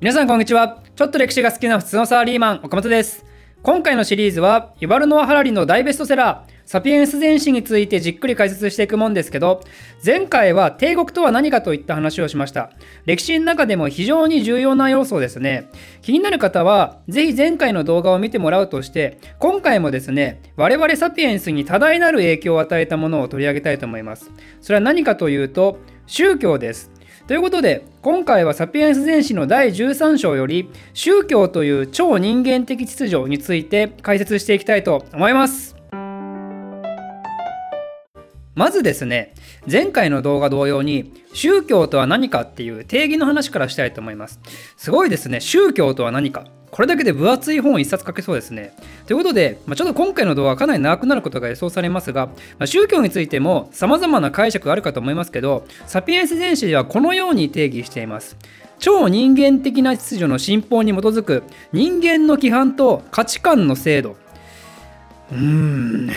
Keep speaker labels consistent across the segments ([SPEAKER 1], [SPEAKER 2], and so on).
[SPEAKER 1] 皆さんこんにちは。ちょっと歴史が好きな普通のサラリーマン岡本です。今回のシリーズはユバルノア・ハラリの大ベストセラーサピエンス全史についてじっくり解説していくもんですけど前回は帝国とは何かといった話をしました。歴史の中でも非常に重要な要素ですね。気になる方はぜひ前回の動画を見てもらうとして今回もですね我々サピエンスに多大なる影響を与えたものを取り上げたいと思います。それは何かというと宗教です。ということで今回はサピエンス全史の第13章より宗教という超人間的秩序について解説していきたいと思います。まずですね前回の動画同様に宗教とは何かっていう定義の話からしたいと思います。すごいですね宗教とは何か。これだけで分厚い本を1冊書けそうですね。ということで、まあ、ちょっと今回の動画はかなり長くなることが予想されますが、まあ、宗教についても様々な解釈があるかと思いますけど、サピエンス全史ではこのように定義しています。超人間的な秩序の信奉に基づく人間の規範と価値観の制度うーん。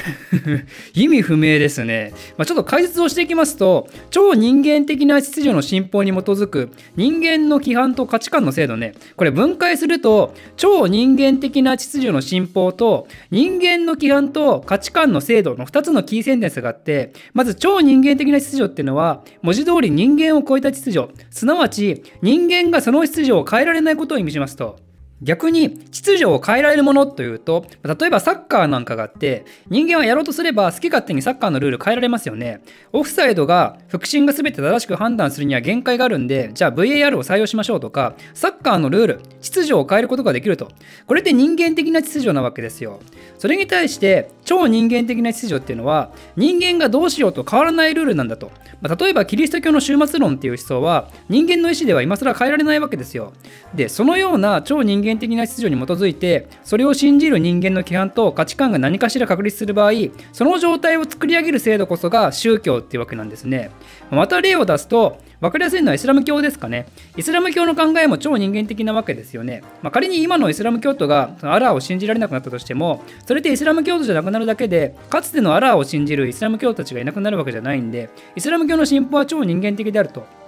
[SPEAKER 1] 意味不明ですね、まあ、ちょっと解説をしていきますと超人間的な秩序の信奉に基づく人間の規範と価値観の制度ね。これ分解すると超人間的な秩序の信奉と人間の規範と価値観の制度の2つのキーセンテンスがあってまず超人間的な秩序っていうのは文字通り人間を超えた秩序。すなわち人間がその秩序を変えられないことを意味しますと。逆に秩序を変えられるものというと例えばサッカーなんかがあって人間はやろうとすれば好き勝手にサッカーのルール変えられますよね。オフサイドが腹心が全て正しく判断するには限界があるんでじゃあ VAR を採用しましょうとかサッカーのルール秩序を変えることができると。これって人間的な秩序なわけですよ。それに対して超人間的な秩序っていうのは人間がどうしようと変わらないルールなんだと、ま、例えばキリスト教の終末論っていう思想は人間の意思では今更変えられないわけですよ。でそのような超人間間的な秩序に基づいてそれを信じる人間の規範と価値観が何かしら確立する場合その状態を作り上げる制度こそが宗教っていうわけなんですねまた例を出すと分かりやすいのはイスラム教ですかね。イスラム教の考えも超人間的なわけですよね。まあ、仮に今のイスラム教徒がアラーを信じられなくなったとしても、それってイスラム教徒じゃなくなるだけで、かつてのアラーを信じるイスラム教徒たちがいなくなるわけじゃないんで、イスラム教の信奉は超人間的であると。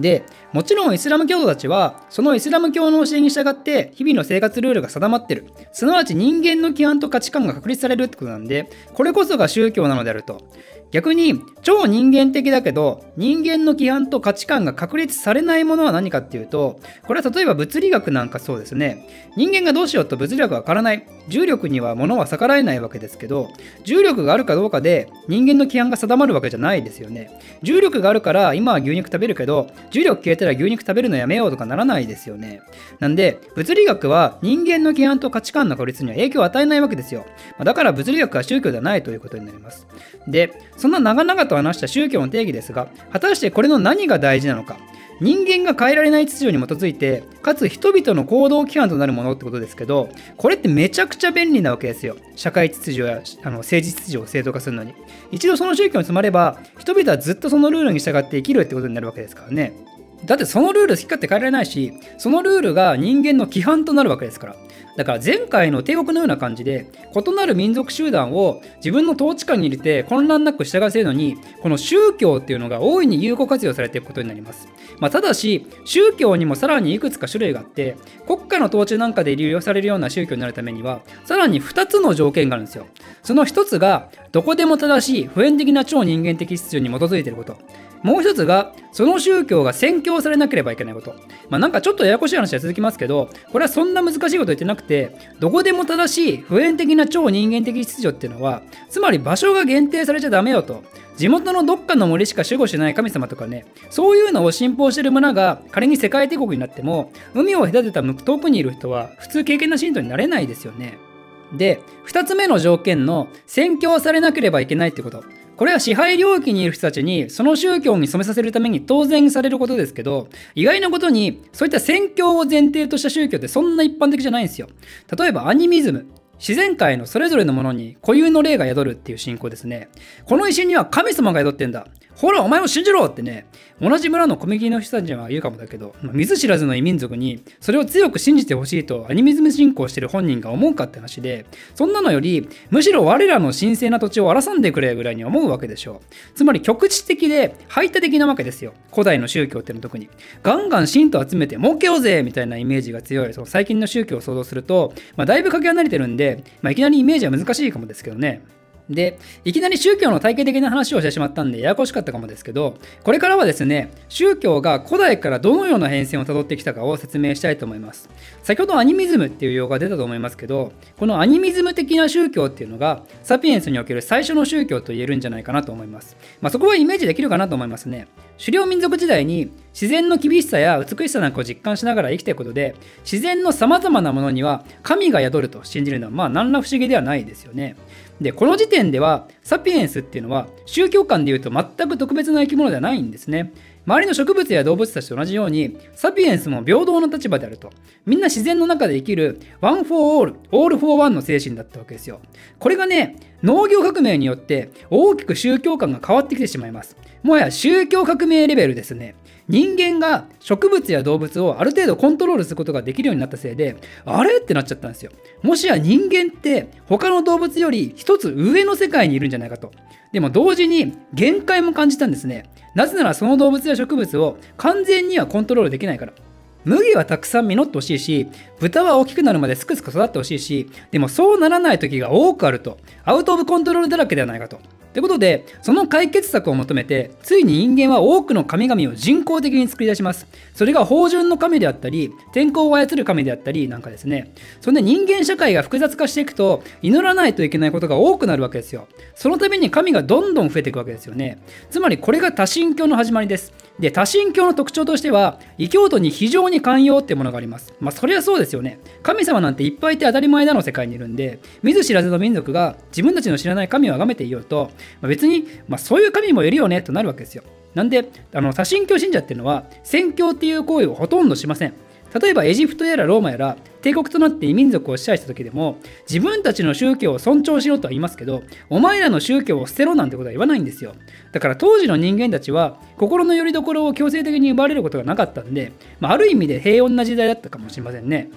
[SPEAKER 1] でもちろんイスラム教徒たちはそのイスラム教の教えに従って日々の生活ルールが定まってる。すなわち人間の規範と価値観が確立されるってことなんでこれこそが宗教なのであると。逆に超人間的だけど人間の規範と価値観が確立されないものは何かっていうとこれは例えば物理学なんかそうですね。人間がどうしようと物理学は変わらない。重力には物は逆らえないわけですけど重力があるかどうかで人間の規範が定まるわけじゃないですよね。重力があるから今は牛肉食べるけど重力消えたら牛肉食べるのやめようとかならないですよね。なんで物理学は人間の規範と価値観の確立には影響を与えないわけですよ。まだから物理学は宗教ではないということになります。でそんな長々と話した宗教の定義ですが果たしてこれの何が大事なのか。人間が変えられない秩序に基づいてかつ人々の行動規範となるものってことですけどこれってめちゃくちゃ便利なわけですよ。社会秩序やあの政治秩序を正当化するのに。一度その宗教に詰まれば人々はずっとそのルールに従って生きるってことになるわけですからね。だってそのルール好き勝手変えられないしそのルールが人間の規範となるわけですから。だから前回の帝国のような感じで異なる民族集団を自分の統治下に入れて混乱なく従わせるのにこの宗教っていうのが大いに有効活用されていくことになります、まあ、ただし宗教にもさらにいくつか種類があって国家の統治なんかで利用されるような宗教になるためにはさらに2つの条件があるんですよ。その1つがどこでも正しい普遍的な超人間的秩序に基づいていること。もう一つが、その宗教が宣教されなければいけないこと。まあなんかちょっとややこしい話は続きますけど、これはそんな難しいこと言ってなくて、どこでも正しい普遍的な超人間的秩序っていうのは、つまり場所が限定されちゃダメよと。地元のどっかの森しか守護しない神様とかね、そういうのを信奉してる村が仮に世界帝国になっても、海を隔てた遠くにいる人は普通経験な信徒になれないですよね。で、2つ目の条件の宣教されなければいけないってこと。これは支配領域にいる人たちにその宗教に染めさせるために当然されることですけど意外なことにそういった宣教を前提とした宗教ってそんな一般的じゃないんですよ。例えばアニミズム。自然界のそれぞれのものに固有の霊が宿るっていう信仰ですね。この石には神様が宿ってんだ。ほらお前を信じろってね。同じ村のコミュニティの人たちは言うかもだけど見ず知らずの異民族にそれを強く信じてほしいとアニミズム信仰してる本人が思うかって話でそんなのよりむしろ我らの神聖な土地を荒らんでくれぐらいに思うわけでしょう。つまり局地的で排他的なわけですよ。古代の宗教っての特に。ガンガン信徒集めて儲けようぜみたいなイメージが強い。その最近の宗教を想像すると、まあ、だいぶかけ離れてるんで、まあ、いきなりイメージは難しいかもですけどね。で、いきなり宗教の体系的な話をしてしまったんでややこしかったかもですけど、これからはですね、宗教が古代からどのような変遷をたどってきたかを説明したいと思います。先ほどアニミズムっていう用語が出たと思いますけど、このアニミズム的な宗教っていうのが、サピエンスにおける最初の宗教と言えるんじゃないかなと思います。まあ、そこはイメージできるかなと思いますね。狩猟民族時代に自然の厳しさや美しさなんかを実感しながら生きていくことで自然のさまざまなものには神が宿ると信じるのはまあ何ら不思議ではないですよね。でこの時点ではサピエンスっていうのは宗教観でいうと全く特別な生き物ではないんですね。周りの植物や動物たちと同じようにサピエンスも平等な立場であると。みんな自然の中で生きる One for all all for one の精神だったわけですよ。これがね農業革命によって大きく宗教観が変わってきてしまいます。もはや宗教革命レベルですね。人間が植物や動物をある程度コントロールすることができるようになったせいであれ？ってなっちゃったんですよ。もしや人間って他の動物より一つ上の世界にいるんじゃないかと。でも同時に限界も感じたんですね。なぜならその動物や植物を完全にはコントロールできないから。麦はたくさん実ってほしいし豚は大きくなるまですくすく育ってほしいしでもそうならない時が多くあると。アウト・オブ・コントロールだらけではないかと。ということで、その解決策を求めて、ついに人間は多くの神々を人工的に作り出します。それが芳醇の神であったり、天候を操る神であったりなんかですね。そんで人間社会が複雑化していくと、祈らないといけないことが多くなるわけですよ。そのために神がどんどん増えていくわけですよね。つまりこれが多神教の始まりです。で、多神教の特徴としては、異教徒に非常に寛容ってものがあります。まあ、そりゃそうですよね。神様なんていっぱいいて当たり前だの世界にいるんで、見ず知らずの民族が自分たちの知らない神を崇めていようと、まあ、別に、まあ、そういう神もいるよねとなるわけですよ。なんで、あの多神教信者っていうのは、宣教っていう行為をほとんどしません。例えばエジプトやらローマやら帝国となって異民族を支配した時でも自分たちの宗教を尊重しろとは言いますけどお前らの宗教を捨てろなんてことは言わないんですよ。だから当時の人間たちは心の拠り所を強制的に奪われることがなかったんで、まあ、ある意味で平穏な時代だったかもしれませんね。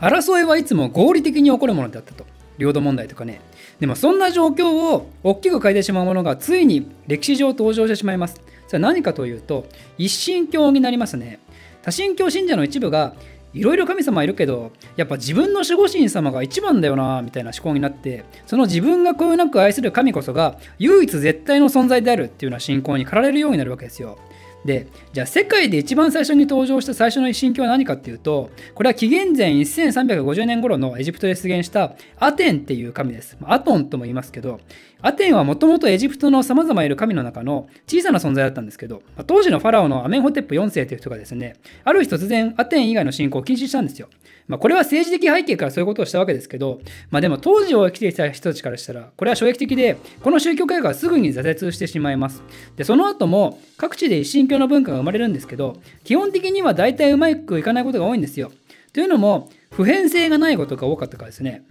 [SPEAKER 1] 争いはいつも合理的に起こるものだったと。領土問題とかね。でもそんな状況を大きく変えてしまうものがついに歴史上登場してしまいます。それは何かというと一神教になりますね。多神教信者の一部がいろいろ神様いるけどやっぱ自分の守護神様が一番だよなみたいな思考になってその自分がこよなく愛する神こそが唯一絶対の存在であるっていうような信仰に駆られるようになるわけですよ。でじゃあ世界で一番最初に登場した最初の一神教は何かっていうとこれは紀元前1350年頃のエジプトで出現したアテンっていう神です。アトンとも言いますけどアテンはもともとエジプトのさまざまいる神の中の小さな存在だったんですけど、当時のファラオのアメンホテップ4世という人がですね、ある日突然アテン以外の信仰を禁止したんですよ。まあ、これは政治的背景からそういうことをしたわけですけど、まあ、でも当時を生きていた人たちからしたら、これは衝撃的で、この宗教改革はすぐに挫折してしまいます。で、その後も各地で一神教の文化が生まれるんですけど、基本的には大体うまくいかないことが多いんですよ。というのも、普遍性がないことが多かったからですね。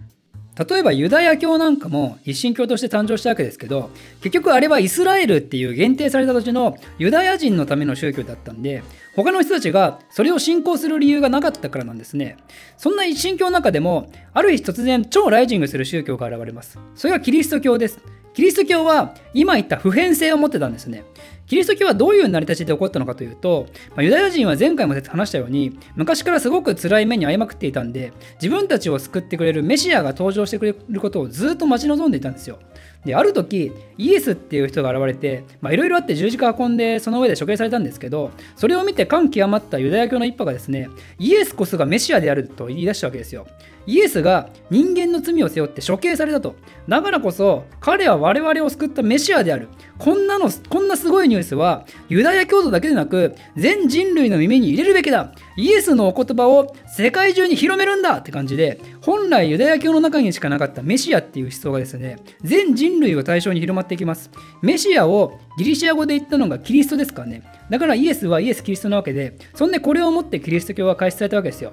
[SPEAKER 1] 例えばユダヤ教なんかも一神教として誕生したわけですけど結局あれはイスラエルっていう限定された土地のユダヤ人のための宗教だったんで他の人たちがそれを信仰する理由がなかったからなんですね。そんな一神教の中でもある日突然超ライジングする宗教が現れます。それがキリスト教です。キリスト教は今言った普遍性を持ってたんですね。キリスト教はどういう成り立ちで起こったのかというと、まあ、ユダヤ人は前回も話したように昔からすごく辛い目に遭いまくっていたんで自分たちを救ってくれるメシアが登場してくれることをずっと待ち望んでいたんですよ。である時イエスっていう人が現れていろいろあって十字架運んでその上で処刑されたんですけどそれを見て感極まったユダヤ教の一派がですねイエスこそがメシアであると言い出したわけですよ。イエスが人間の罪を背負って処刑されたと。だからこそ彼は我々を救ったメシアである。こんなのこんなすごいニュースはユダヤ教徒だけでなく全人類の耳に入れるべきだ。イエスのお言葉を世界中に広めるんだって感じで本来ユダヤ教の中にしかなかったメシアっていう思想がですね全人人類を対象に広まっていきます。メシアをギリシア語で言ったのがキリストですからね。だからイエスはイエス・キリストなわけでそんでこれをもってキリスト教は開始されたわけですよ。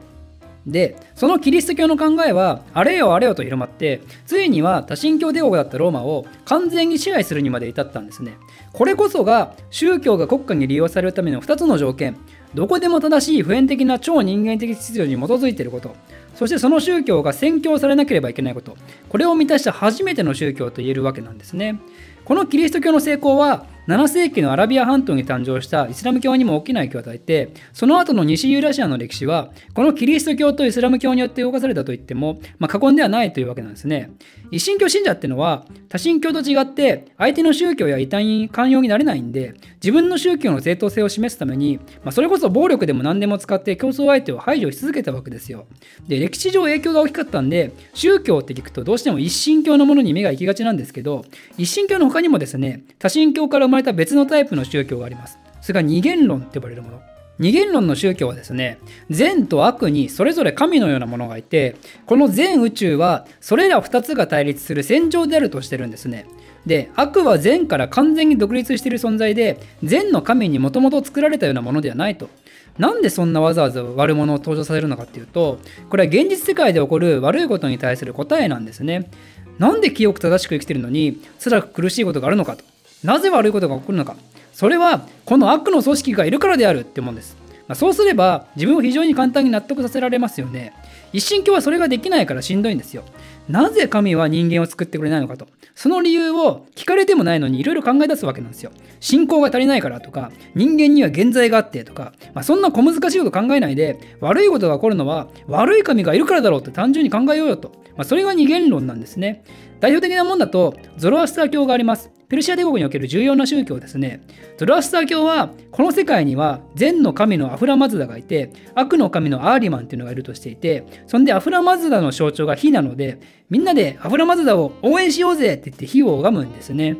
[SPEAKER 1] でそのキリスト教の考えはあれよあれよと広まってついには多神教帝国だったローマを完全に支配するにまで至ったんですね。これこそが宗教が国家に利用されるための2つの条件。どこでも正しい普遍的な超人間的秩序に基づいていること。そしてその宗教が宣教されなければいけないこと。これを満たした初めての宗教と言えるわけなんですね。このキリスト教の成功は7世紀のアラビア半島に誕生したイスラム教にも大きな影響を与えてその後の西ユーラシアの歴史はこのキリスト教とイスラム教によって動かされたといっても、まあ、過言ではないというわけなんですね。一神教信者っていうのは多神教と違って相手の宗教や異端に寛容になれないんで自分の宗教の正当性を示すために、まあ、それこそ暴力でも何でも使って競争相手を排除し続けたわけですよ。で歴史上影響が大きかったんで宗教って聞くとどうしても一神教のものに目が行きがちなんですけど一神教の他にもですね多神教から生まれた別のタイプの宗教があります。それが二元論って呼ばれるもの。二元論の宗教はですね善と悪にそれぞれ神のようなものがいてこの全宇宙はそれら2つが対立する戦場であるとしてるんですね。で悪は善から完全に独立している存在で善の神にもともと作られたようなものではないと。なんでそんなわざわざ悪者を登場させるのかっていうとこれは現実世界で起こる悪いことに対する答えなんですね。なんで清く正しく生きてるのに辛く苦しいことがあるのかと。なぜ悪いことが起こるのか。それはこの悪の組織がいるからであるってもんです、まあ、そうすれば自分を非常に簡単に納得させられますよね。一神教はそれができないからしんどいんですよ。なぜ神は人間を作ってくれないのかと。その理由を聞かれてもないのにいろいろ考え出すわけなんですよ。信仰が足りないからとか人間には現在があってとか、まあ、そんな小難しいこと考えないで悪いことが起こるのは悪い神がいるからだろうって単純に考えようよと、まあ、それが二元論なんですね。代表的なもんだとゾロアスター教があります。ペルシア帝国における重要な宗教ですね。ゾロアスター教は、この世界には善の神のアフラマズダがいて、悪の神のアーリマンっていうのがいるとしていて、そんでアフラマズダの象徴が火なので、みんなでアフラマズダを応援しようぜって言って火を拝むんですね。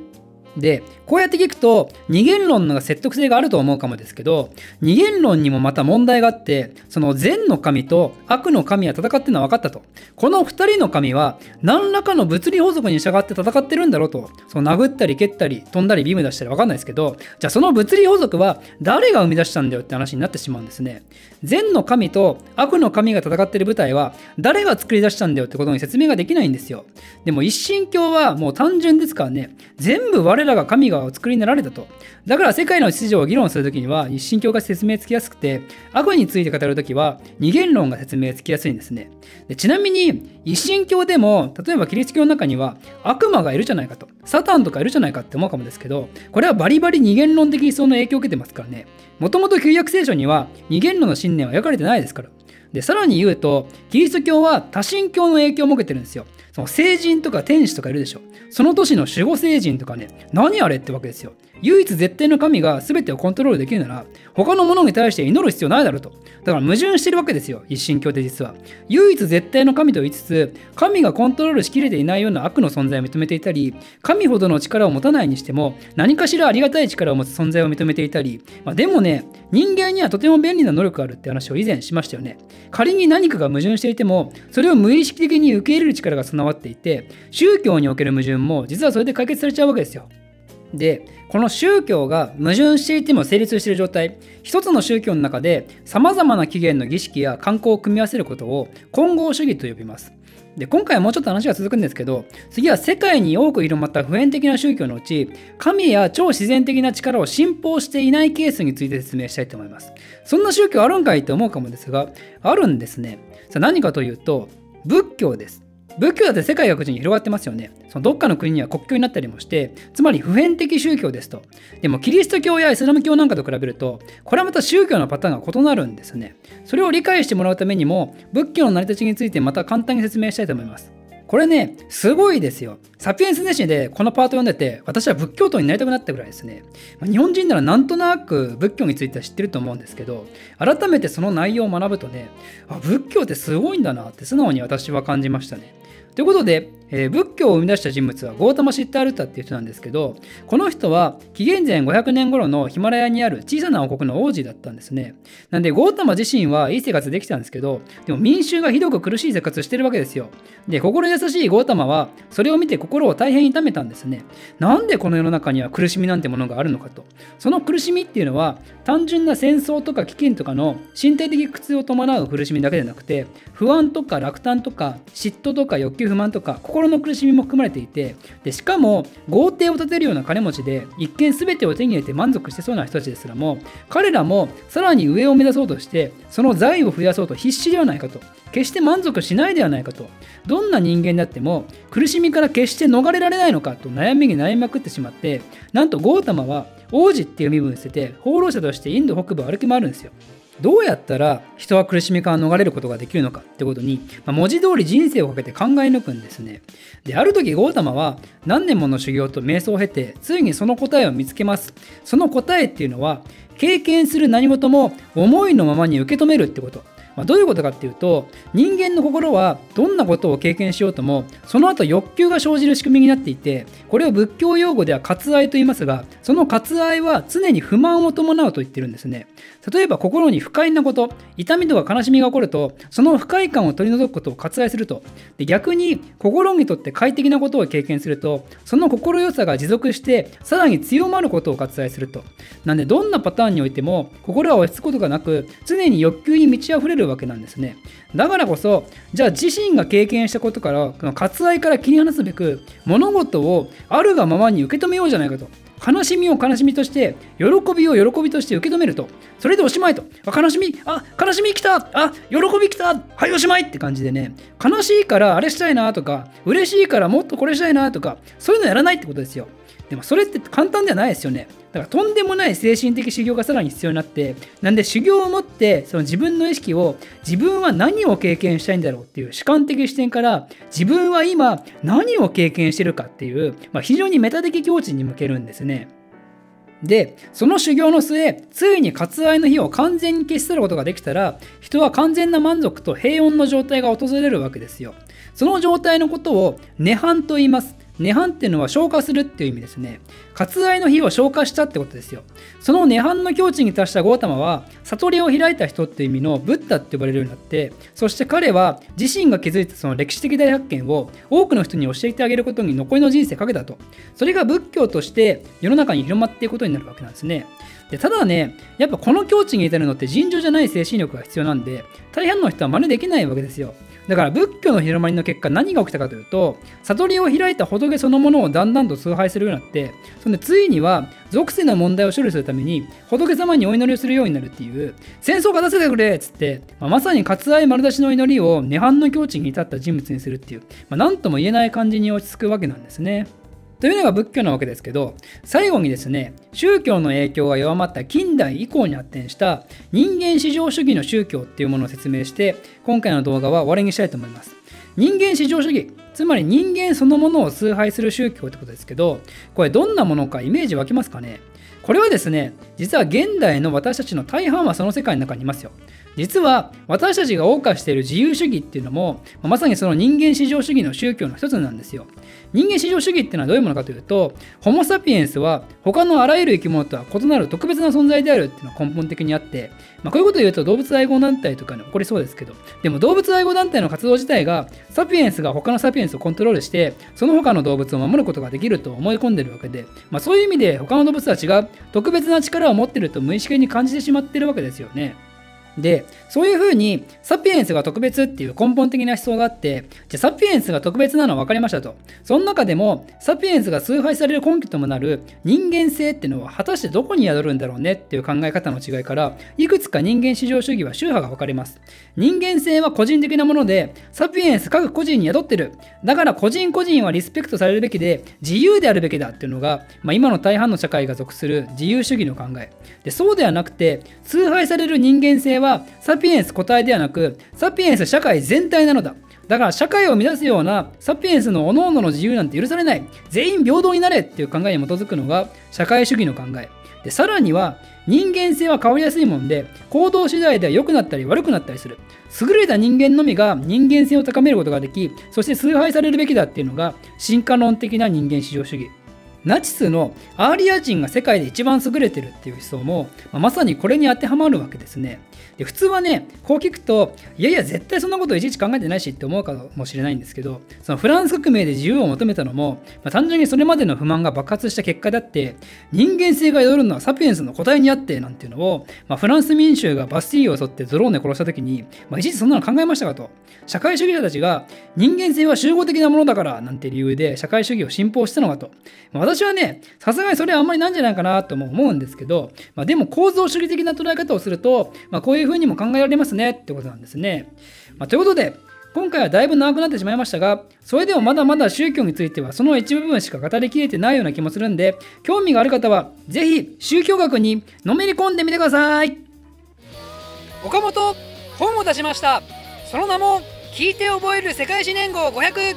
[SPEAKER 1] で、こうやって聞くと、二元論の説得性があると思うかもですけど、二元論にもまた問題があって、その善の神と悪の神は戦ってるのは分かったと。この二人の神は、何らかの物理法則に従って戦ってるんだろうと。その殴ったり蹴ったり飛んだりビーム出したり分かんないですけど、じゃあその物理法則は誰が生み出したんだよって話になってしまうんですね。善の神と悪の神が戦ってる舞台は、誰が作り出したんだよってことに説明ができないんですよ。でも一神教はもう単純ですからね、全部我らが神がお作りになられたと。だから世界の秩序を議論するときには一神教が説明つきやすくて、悪について語るときは二元論が説明つきやすいんですね。でちなみに一神教でも、例えばキリスト教の中には悪魔がいるじゃないかと。サタンとかいるじゃないかって思うかもですけど、これはバリバリ二元論的思想の影響を受けてますからね。もともと旧約聖書には二元論の信念は描かれてないですから。で、さらに言うと、キリスト教は多神教の影響を受けてるんですよ。その聖人とか天使とかいるでしょ。その年の守護聖人とかね、何あれってわけですよ。唯一絶対の神が全てをコントロールできるなら、他のものに対して祈る必要ないだろうと。だから矛盾してるわけですよ、一神教って実は。唯一絶対の神と言いつつ、神がコントロールしきれていないような悪の存在を認めていたり、神ほどの力を持たないにしても、何かしらありがたい力を持つ存在を認めていたり、まあ、でもね、人間にはとても便利な能力があるって話を以前しましたよね。仮に何かが矛盾していても、それを無意識的に受け入れる力が備わっていて、宗教における矛盾も実はそれで解決されちゃうわけですよ。で、この宗教が矛盾していても成立している状態、一つの宗教の中で様々な起源の儀式や観光を組み合わせることを混合主義と呼びます。で今回はもうちょっと話が続くんですけど次は世界に多く広まった普遍的な宗教のうち神や超自然的な力を信奉していないケースについて説明したいと思います。そんな宗教あるんかいって思うかもですがあるんですね。さあ何かというと仏教です。仏教だって世界各地に広がってますよね。そのどっかの国には国境になったりもして、つまり普遍的宗教ですと。でもキリスト教やイスラム教なんかと比べると、これはまた宗教のパターンが異なるんですね。それを理解してもらうためにも、仏教の成り立ちについてまた簡単に説明したいと思います。これね、すごいですよ。サピエンスネシでこのパート読んでて、私は仏教徒になりたくなったぐらいですね。ま日本人ならなんとなく仏教については知ってると思うんですけど、改めてその内容を学ぶとね、あ、仏教ってすごいんだなって素直に私は感じましたね。ということで、えー、仏教を生み出した人物はゴータマ・シッタールタっていう人なんですけどこの人は紀元前500年頃のヒマラヤにある小さな王国の王子だったんですね。なんでゴータマ自身はいい生活できたんですけどでも民衆がひどく苦しい生活してるわけですよ。で心優しいゴータマはそれを見て心を大変痛めたんですね。なんでこの世の中には苦しみなんてものがあるのかと。その苦しみっていうのは単純な戦争とか飢饉とかの身体的苦痛を伴う苦しみだけでなくて不安とか落胆とか嫉妬とか欲求不満とか心心の苦しみも含まれていてでしかも豪邸を建てるような金持ちで一見全てを手に入れて満足してそうな人たちですらも彼らもさらに上を目指そうとしてその財を増やそうと必死ではないかと決して満足しないではないかとどんな人間であっても苦しみから決して逃れられないのかと悩みに悩みまくってしまってなんとゴータマは王子っていう身分を捨てて放浪者としてインド北部を歩き回るんですよ。どうやったら人は苦しみから逃れることができるのかってことに、まあ、文字通り人生をかけて考え抜くんですね。で、ある時ゴータマは何年もの修行と瞑想を経て、ついにその答えを見つけます。その答えっていうのは、経験する何事も思いのままに受け止めるってこと。まあ、どういうことかっていうと人間の心はどんなことを経験しようともその後欲求が生じる仕組みになっていてこれを仏教用語では割愛と言いますがその割愛は常に不満を伴うと言ってるんですね。例えば心に不快なこと痛みとか悲しみが起こるとその不快感を取り除くことを割愛すると。で逆に心にとって快適なことを経験するとその心よさが持続してさらに強まることを割愛すると。なんでどんなパターンにおいても心は落ち着くことがなく常に欲求に満ち溢れるるわけなんですね。だからこそ、じゃあ自身が経験したことから、この割愛から切り離すべく、物事をあるがままに受け止めようじゃないかと。悲しみを悲しみとして、喜びを喜びとして受け止めると。それでおしまいと。あ、悲しみ、あ、悲しみ来たあ、喜び来たはいおしまいって感じでね、悲しいからあれしたいなとか、嬉しいからもっとこれしたいなとか、そういうのやらないってことですよ。でもそれって簡単ではないですよね。だからとんでもない精神的修行がさらに必要になって、なんで修行をもってその自分の意識を自分は何を経験したいんだろうっていう主観的視点から自分は今何を経験してるかっていう、まあ、非常にメタ的境地に向けるんですね。で、その修行の末、ついに割愛の日を完全に消し去ることができたら、人は完全な満足と平穏の状態が訪れるわけですよ。その状態のことを涅槃と言います。涅槃っていうのは消化するっていう意味ですね。割愛の火を消化したってことですよ。その涅槃の境地に達したゴータマは、悟りを開いた人っていう意味のブッダって呼ばれるようになって、そして彼は自身が築いたその歴史的大発見を多くの人に教えてあげることに残りの人生かけたと。それが仏教として世の中に広まっていくことになるわけなんですね。でただね、やっぱこの境地に至るのって尋常じゃない精神力が必要なんで、大半の人は真似できないわけですよ。だから仏教の広まりの結果何が起きたかというと悟りを開いた仏そのものをだんだんと崇拝するようになってそんでついには属性の問題を処理するために仏様にお祈りをするようになるっていう戦争勝たせてくれっつって、まあ、まさに割愛丸出しの祈りを涅槃の境地に至った人物にするっていう、まあ、何とも言えない感じに落ち着くわけなんですね。というのが仏教なわけですけど最後にですね宗教の影響が弱まった近代以降に発展した人間至上主義の宗教っていうものを説明して今回の動画は終わりにしたいと思います。人間至上主義つまり人間そのものを崇拝する宗教ってことですけどこれどんなものかイメージ湧きますかね？これはですね実は現代の私たちの大半はその世界の中にいますよ。実は私たちが謳歌している自由主義っていうのもまさにその人間至上主義の宗教の一つなんですよ人間至上主義っていうのはどういうものかというとホモ・サピエンスは他のあらゆる生き物とは異なる特別な存在であるっていうのが根本的にあって、まあ、こういうことを言うと動物愛護団体とかに起こりそうですけどでも動物愛護団体の活動自体がサピエンスが他のサピエンスをコントロールしてその他の動物を守ることができると思い込んでるわけで、まあ、そういう意味で他の動物とは違う特別な力を持ってると無意識に感じてしまってるわけですよね。で、そういうふうにサピエンスが特別っていう根本的な思想があって、じゃサピエンスが特別なのは分かりましたと。その中でも、サピエンスが崇拝される根拠ともなる人間性っていうのは果たしてどこに宿るんだろうねっていう考え方の違いから、いくつか人間至上主義は宗派が分かれます。人間性は個人的なもので、サピエンス各個人に宿ってる。だから個人個人はリスペクトされるべきで、自由であるべきだっていうのが、まあ、今の大半の社会が属する自由主義の考え。でそうではなくて、崇拝される人間性ははサピエンス個体ではなくサピエンス社会全体なのだ。だから社会を乱すようなサピエンスの各々の自由なんて許されない。全員平等になれっていう考えに基づくのが社会主義の考え。でさらには人間性は変わりやすいもんで行動次第では良くなったり悪くなったりする。優れた人間のみが人間性を高めることができそして崇拝されるべきだっていうのが進化論的な人間至上主義。ナチスのアーリア人が世界で一番優れてるっていう思想も、まあ、まさにこれに当てはまるわけですね。で普通はねこう聞くといやいや絶対そんなこといちいち考えてないしって思うかもしれないんですけどそのフランス革命で自由を求めたのも、まあ、単純にそれまでの不満が爆発した結果だって人間性が宿るのはサピエンスの答えにあってなんていうのを、まあ、フランス民衆がバスティーユを襲ってドローンで殺した時に、まあ、いちいちそんなの考えましたかと社会主義者たちが人間性は集合的なものだからなんて理由で社会主義を信奉したのかと、まあ、私はねさすがにそれはあんまりなんじゃないかなとも思うんですけど、まあ、でも構造主義的な捉え方をすると、まあ、こういうふうにも考えられますねってことなんですね。まあ、ということで、今回はだいぶ長くなってしまいましたが、それでもまだまだ宗教についてはその一部分しか語りきれてないような気もするんで、興味がある方はぜひ宗教学にのめり込んでみてください。岡本、本を出しました。その名も、聞いて覚える世界史年号500。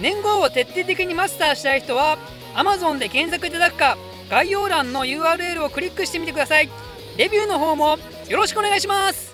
[SPEAKER 1] 年号を徹底的にマスターしたい人は、Amazon で検索いただくか、概要欄の URL をクリックしてみてください。レビューの方もよろしくお願いします